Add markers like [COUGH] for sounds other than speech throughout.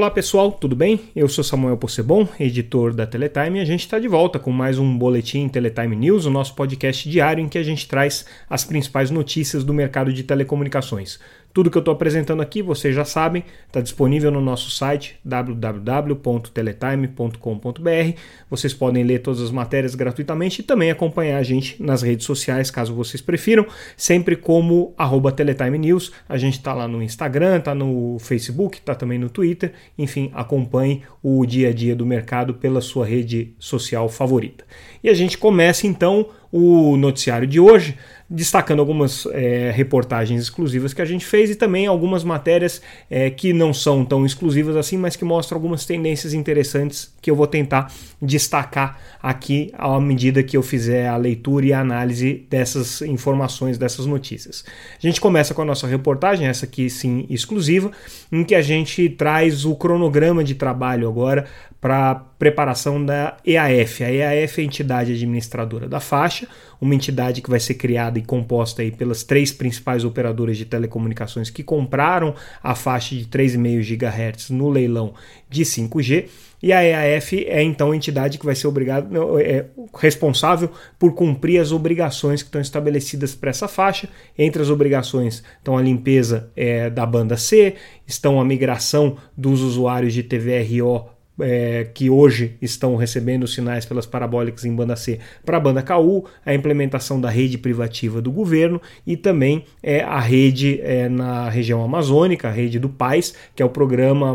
Olá pessoal, tudo bem? Eu sou Samuel Possebon, editor da Teletime, e a gente está de volta com mais um Boletim Teletime News, o nosso podcast diário em que a gente traz as principais notícias do mercado de telecomunicações. Tudo que eu estou apresentando aqui, vocês já sabem, está disponível no nosso site www.teletime.com.br. Vocês podem ler todas as matérias gratuitamente e também acompanhar a gente nas redes sociais, caso vocês prefiram, sempre como arroba Teletime News. A gente está lá no Instagram, está no Facebook, está também no Twitter. Enfim, acompanhe o dia a dia do mercado pela sua rede social favorita. E a gente começa então o noticiário de hoje, destacando algumas é, reportagens exclusivas que a gente fez e também algumas matérias é, que não são tão exclusivas assim, mas que mostram algumas tendências interessantes que eu vou tentar destacar aqui à medida que eu fizer a leitura e a análise dessas informações, dessas notícias. A gente começa com a nossa reportagem, essa aqui sim exclusiva, em que a gente traz o cronograma de trabalho agora para preparação da EAF. A EAF é a entidade administradora da faixa, uma entidade que vai ser criada e composta aí pelas três principais operadoras de telecomunicações que compraram a faixa de 3,5 GHz no leilão de 5G. E a EAF é então a entidade que vai ser obrigada, é, responsável por cumprir as obrigações que estão estabelecidas para essa faixa. Entre as obrigações estão a limpeza é, da banda C, estão a migração dos usuários de TVRO é, que hoje estão recebendo sinais pelas parabólicas em banda C para a banda KU, a implementação da rede privativa do governo e também é, a rede é, na região amazônica, a rede do PAIS, que é o programa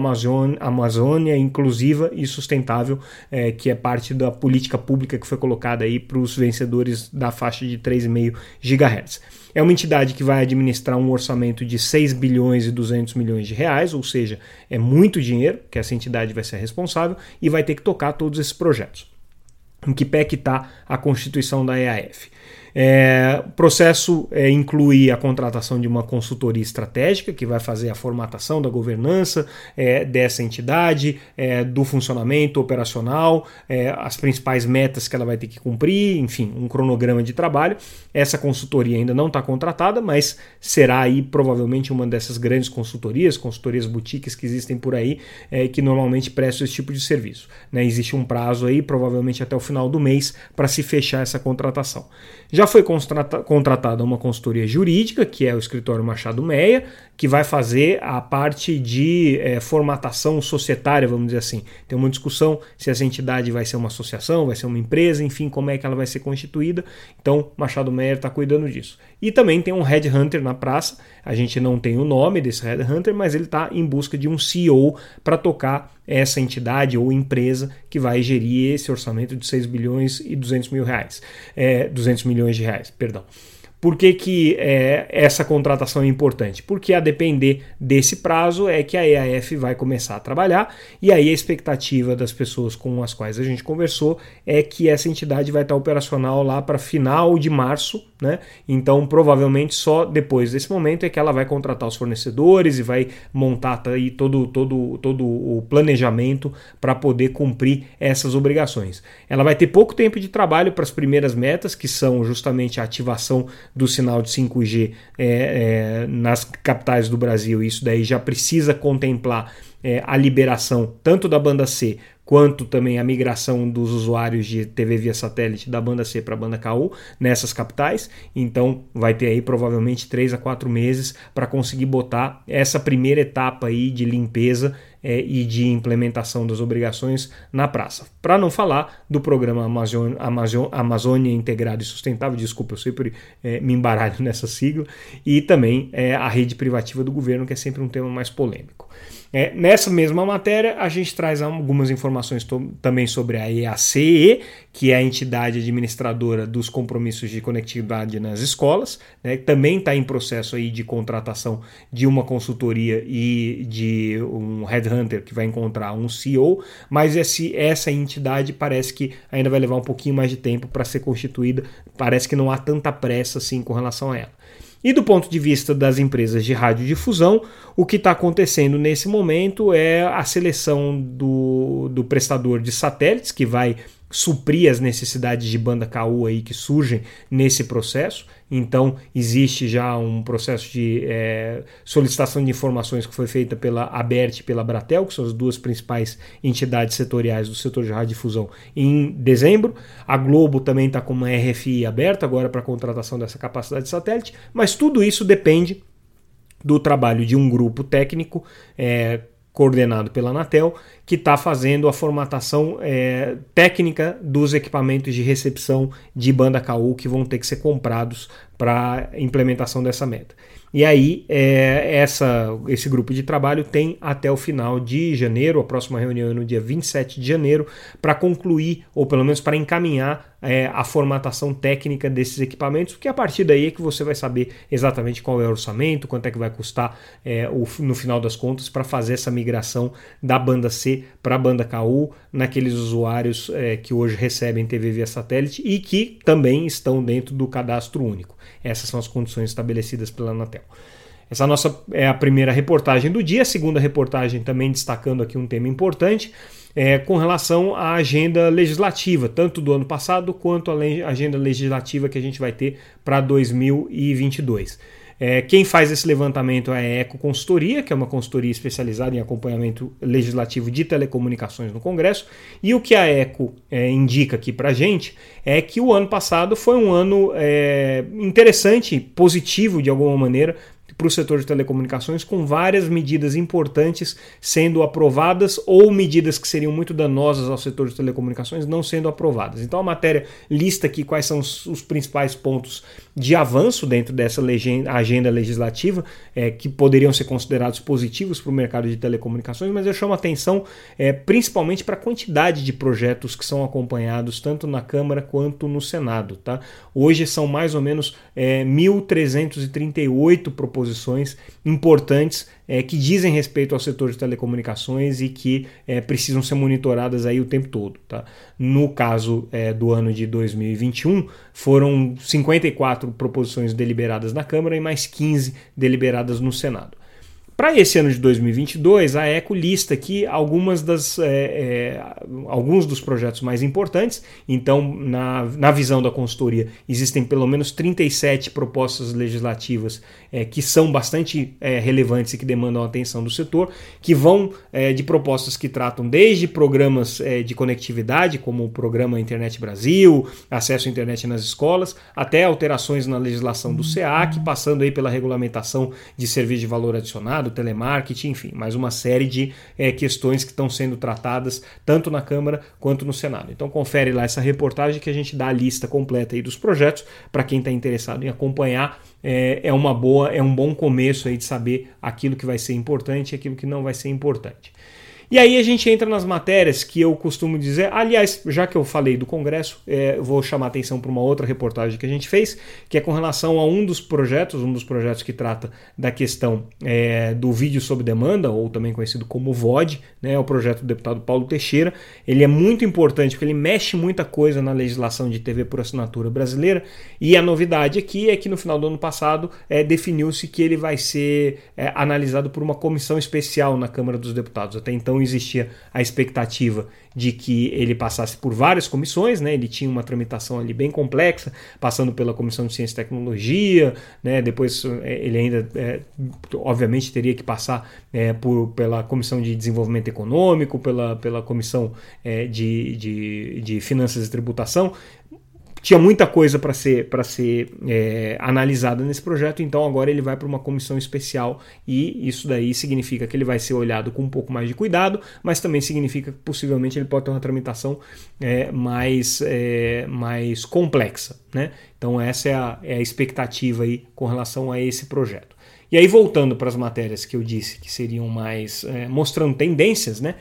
Amazônia, Inclusiva e Sustentável, é, que é parte da política pública que foi colocada aí para os vencedores da faixa de 3,5 GHz. É uma entidade que vai administrar um orçamento de 6 bilhões e 200 milhões de reais, ou seja, é muito dinheiro que essa entidade vai ser responsável e vai ter que tocar todos esses projetos. Em que pé que está a constituição da EAF? É, o processo é, inclui a contratação de uma consultoria estratégica que vai fazer a formatação da governança é, dessa entidade, é, do funcionamento operacional, é, as principais metas que ela vai ter que cumprir, enfim, um cronograma de trabalho. Essa consultoria ainda não está contratada, mas será aí provavelmente uma dessas grandes consultorias, consultorias boutiques que existem por aí, é, que normalmente prestam esse tipo de serviço. Né? Existe um prazo aí, provavelmente até o final do mês, para se fechar essa contratação. Já já foi contratada uma consultoria jurídica, que é o escritório Machado Meia, que vai fazer a parte de é, formatação societária, vamos dizer assim. Tem uma discussão se essa entidade vai ser uma associação, vai ser uma empresa, enfim, como é que ela vai ser constituída. Então, Machado Meia está cuidando disso. E também tem um headhunter na praça. A gente não tem o nome desse headhunter, mas ele está em busca de um CEO para tocar essa entidade ou empresa que vai gerir esse orçamento de 6 bilhões e 200 mil reais, é, 200 milhões de reais, perdão. Por que, que é, essa contratação é importante? Porque a depender desse prazo é que a EAF vai começar a trabalhar e aí a expectativa das pessoas com as quais a gente conversou é que essa entidade vai estar operacional lá para final de março, né? Então provavelmente só depois desse momento é que ela vai contratar os fornecedores e vai montar aí todo, todo, todo o planejamento para poder cumprir essas obrigações. Ela vai ter pouco tempo de trabalho para as primeiras metas, que são justamente a ativação do sinal de 5G é, é, nas capitais do Brasil. Isso daí já precisa contemplar é, a liberação tanto da banda C quanto também a migração dos usuários de TV via satélite da banda C para a banda KU nessas capitais. Então vai ter aí provavelmente 3 a 4 meses para conseguir botar essa primeira etapa aí de limpeza é, e de implementação das obrigações na praça. Para não falar do programa Amazon, Amazon, Amazônia Integrado e Sustentável, desculpa, eu sempre é, me embaralho [LAUGHS] nessa sigla, e também é, a rede privativa do governo, que é sempre um tema mais polêmico. É, nessa mesma matéria, a gente traz algumas informações também sobre a EACE, que é a entidade administradora dos compromissos de conectividade nas escolas, né, também está em processo aí de contratação de uma consultoria e de um headhunter que vai encontrar um CEO, mas esse, essa entidade parece que ainda vai levar um pouquinho mais de tempo para ser constituída, parece que não há tanta pressa assim com relação a ela. E do ponto de vista das empresas de radiodifusão, o que está acontecendo nesse momento é a seleção do, do prestador de satélites, que vai suprir as necessidades de banda KU aí que surgem nesse processo. Então, existe já um processo de é, solicitação de informações que foi feita pela ABERT e pela Bratel, que são as duas principais entidades setoriais do setor de radiodifusão, em dezembro. A Globo também está com uma RFI aberta agora para a contratação dessa capacidade de satélite, mas tudo isso depende do trabalho de um grupo técnico. É, coordenado pela Anatel, que está fazendo a formatação é, técnica dos equipamentos de recepção de banda KU que vão ter que ser comprados para implementação dessa meta. E aí, é, essa, esse grupo de trabalho tem até o final de janeiro, a próxima reunião é no dia 27 de janeiro, para concluir, ou pelo menos para encaminhar é, a formatação técnica desses equipamentos, porque a partir daí é que você vai saber exatamente qual é o orçamento, quanto é que vai custar é, o, no final das contas para fazer essa migração da banda C para a banda KU naqueles usuários é, que hoje recebem TV via satélite e que também estão dentro do cadastro único. Essas são as condições estabelecidas pela Anatel. Essa nossa é a primeira reportagem do dia, a segunda reportagem também destacando aqui um tema importante. É, com relação à agenda legislativa, tanto do ano passado quanto a agenda legislativa que a gente vai ter para 2022. É, quem faz esse levantamento é a Eco Consultoria, que é uma consultoria especializada em acompanhamento legislativo de telecomunicações no Congresso. E o que a Eco é, indica aqui para gente é que o ano passado foi um ano é, interessante, positivo de alguma maneira, para o setor de telecomunicações, com várias medidas importantes sendo aprovadas ou medidas que seriam muito danosas ao setor de telecomunicações não sendo aprovadas. Então a matéria lista aqui quais são os, principais pontos de avanço dentro dessa agenda legislativa é, que poderiam ser considerados positivos para o mercado de telecomunicações, mas eu chamo atenção é, principalmente para a quantidade de projetos que são acompanhados tanto na Câmara quanto no Senado. Tá? Hoje são mais ou menos é, 1.338 proposições posições importantes é, que dizem respeito ao setor de telecomunicações e que é, precisam ser monitoradas aí o tempo todo. Tá? No caso é, do ano de 2021, foram 54 proposições deliberadas na Câmara e mais 15 deliberadas no Senado. Para esse ano de 2022, a Eco lista aqui algumas das, é, é, alguns dos projetos mais importantes. Então, na, na visão da consultoria, existem pelo menos 37 propostas legislativas é, que são bastante é, relevantes e que demandam a atenção do setor, que vão é, de propostas que tratam desde programas é, de conectividade, como o programa Internet Brasil, acesso à internet nas escolas, até alterações na legislação do SEAC, passando aí pela regulamentação de serviço de valor adicionado telemarketing, enfim, mais uma série de é, questões que estão sendo tratadas tanto na Câmara quanto no Senado. Então confere lá essa reportagem que a gente dá a lista completa aí dos projetos para quem está interessado em acompanhar. É, é uma boa, é um bom começo aí de saber aquilo que vai ser importante e aquilo que não vai ser importante. E aí a gente entra nas matérias que eu costumo dizer. Aliás, já que eu falei do Congresso, é, vou chamar atenção para uma outra reportagem que a gente fez, que é com relação a um dos projetos, um dos projetos que trata da questão é, do vídeo sob demanda, ou também conhecido como VOD, né, o projeto do deputado Paulo Teixeira. Ele é muito importante porque ele mexe muita coisa na legislação de TV por assinatura brasileira. E a novidade aqui é que no final do ano passado é, definiu-se que ele vai ser é, analisado por uma comissão especial na Câmara dos Deputados. Até então existia a expectativa de que ele passasse por várias comissões, né? Ele tinha uma tramitação ali bem complexa, passando pela Comissão de Ciência e Tecnologia, né? Depois é, ele ainda, é, obviamente, teria que passar é, por, pela Comissão de Desenvolvimento Econômico, pela, pela Comissão é, de, de, de Finanças e Tributação tinha muita coisa para ser, pra ser é, analisada nesse projeto, então agora ele vai para uma comissão especial e isso daí significa que ele vai ser olhado com um pouco mais de cuidado, mas também significa que possivelmente ele pode ter uma tramitação é, mais, é, mais complexa. Né? Então essa é a, é a expectativa aí com relação a esse projeto. E aí voltando para as matérias que eu disse que seriam mais é, mostrando tendências, né?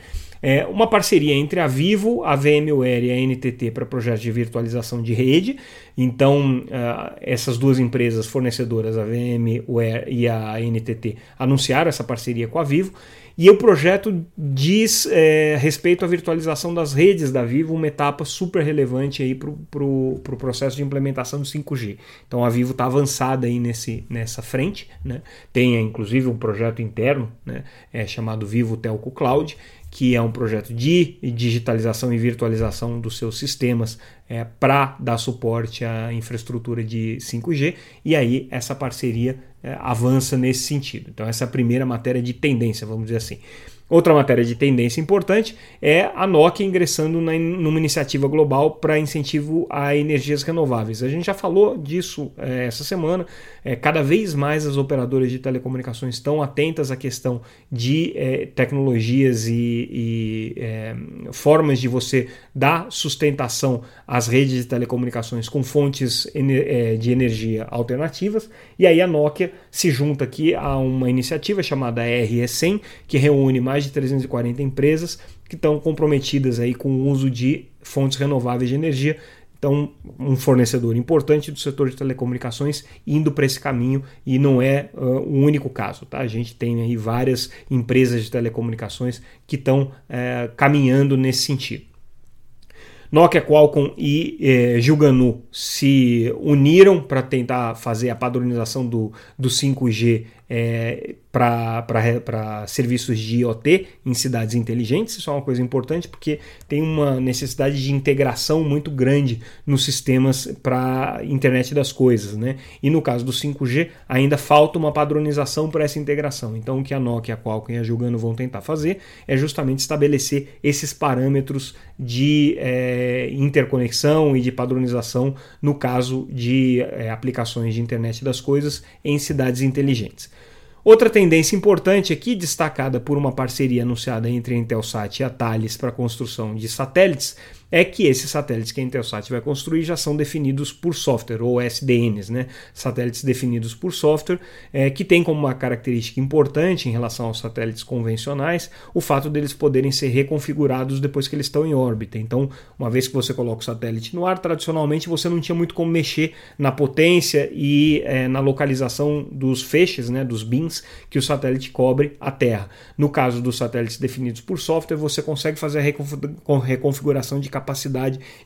é, uma parceria entre a Vivo, a VMware e a NTT para projetos de virtualização de rede. Então, uh, essas duas empresas fornecedoras, a VMware e a NTT, anunciaram essa parceria com a Vivo. E o projeto diz é, respeito à virtualização das redes da Vivo, uma etapa super relevante aí para o pro, pro processo de implementação do 5G. Então a Vivo está avançada aí nesse, nessa frente, né? tem inclusive um projeto interno né? é, chamado Vivo Telco Cloud, que é um projeto de digitalização e virtualização dos seus sistemas é, para dar suporte à infraestrutura de 5G, e aí essa parceria é, avança nesse sentido. Então, essa é a primeira matéria de tendência, vamos dizer assim. Outra matéria de tendência importante é a Nokia ingressando na, numa iniciativa global para incentivo a energias renováveis. A gente já falou disso é, essa semana. É, cada vez mais as operadoras de telecomunicações estão atentas à questão de é, tecnologias e, e é, formas de você dar sustentação às redes de telecomunicações com fontes é, de energia alternativas. E aí a Nokia se junta aqui a uma iniciativa chamada RE100, que reúne mais mais de 340 empresas que estão comprometidas aí com o uso de fontes renováveis de energia. Então, um fornecedor importante do setor de telecomunicações indo para esse caminho e não é uh, o único caso. Tá? A gente tem aí várias empresas de telecomunicações que estão uh, caminhando nesse sentido. Nokia, Qualcomm e eh, Gilganu se uniram para tentar fazer a padronização do, do 5G é, para serviços de IoT em cidades inteligentes. Isso é uma coisa importante porque tem uma necessidade de integração muito grande nos sistemas para internet das coisas. Né? E no caso do 5G, ainda falta uma padronização para essa integração. Então, o que a Nokia, a Qualcomm e a Jugano vão tentar fazer é justamente estabelecer esses parâmetros de é, interconexão e de padronização no caso de é, aplicações de internet das coisas em cidades inteligentes. Outra tendência importante aqui, destacada por uma parceria anunciada entre a Intelsat e a Thales para a construção de satélites, é que esses satélites que a Intelsat vai construir já são definidos por software, ou SDNs, né? satélites definidos por software, é, que tem como uma característica importante em relação aos satélites convencionais o fato deles poderem ser reconfigurados depois que eles estão em órbita. Então, uma vez que você coloca o satélite no ar, tradicionalmente você não tinha muito como mexer na potência e é, na localização dos feixes, né, dos bins que o satélite cobre a Terra. No caso dos satélites definidos por software, você consegue fazer a reconfiguração de capacidade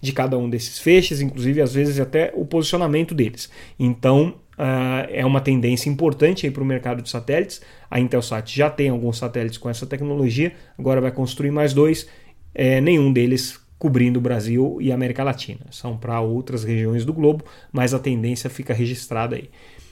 de cada um desses feixes, inclusive às vezes até o posicionamento deles. Então uh, é uma tendência importante para o mercado de satélites. A Intelsat já tem alguns satélites com essa tecnologia, agora vai construir mais dois, é, nenhum deles cobrindo o Brasil e a América Latina. São para outras regiões do globo, mas a tendência fica registrada aí.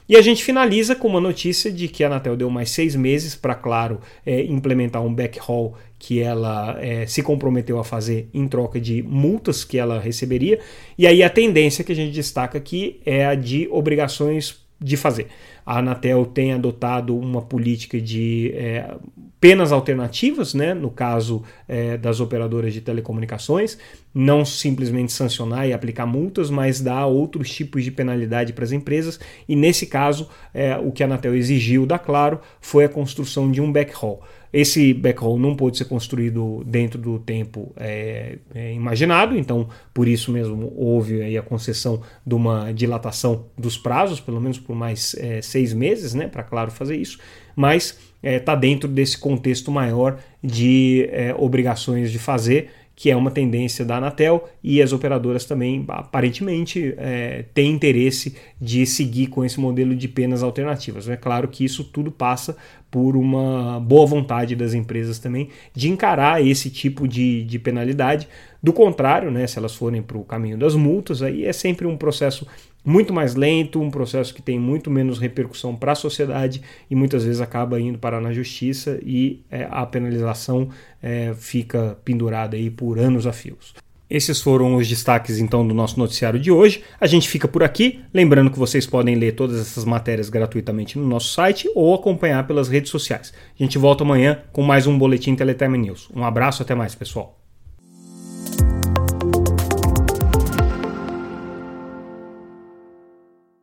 E a gente finaliza com uma notícia de que a Anatel deu mais seis meses para, claro, é, implementar um backhaul que ela é, se comprometeu a fazer em troca de multas que ela receberia. E aí a tendência que a gente destaca aqui é a de obrigações de fazer. A Anatel tem adotado uma política de é, penas alternativas, né, no caso é, das operadoras de telecomunicações, não simplesmente sancionar e aplicar multas, mas dar outros tipos de penalidade para as empresas. E nesse caso, é, o que a Anatel exigiu da Claro foi a construção de um backhaul. Esse backhaul não pôde ser construído dentro do tempo é, é, imaginado, então por isso mesmo houve a concessão de uma dilatação dos prazos, pelo menos por mais é, meses, né, para claro fazer isso, mas está é, tá dentro desse contexto maior de é, obrigações de fazer que é uma tendência da Anatel e as operadoras também aparentemente é, têm interesse de seguir com esse modelo de penas alternativas. É claro que isso tudo passa por uma boa vontade das empresas também de encarar esse tipo de, de penalidade. Do contrário, né, se elas forem para o caminho das multas, aí é sempre um processo muito mais lento, um processo que tem muito menos repercussão para a sociedade e muitas vezes acaba indo parar na justiça e é, a penalização é, fica pendurada aí por anos a fios. Esses foram os destaques então do nosso noticiário de hoje. A gente fica por aqui, lembrando que vocês podem ler todas essas matérias gratuitamente no nosso site ou acompanhar pelas redes sociais. A gente volta amanhã com mais um boletim Teletime News. Um abraço, até mais, pessoal.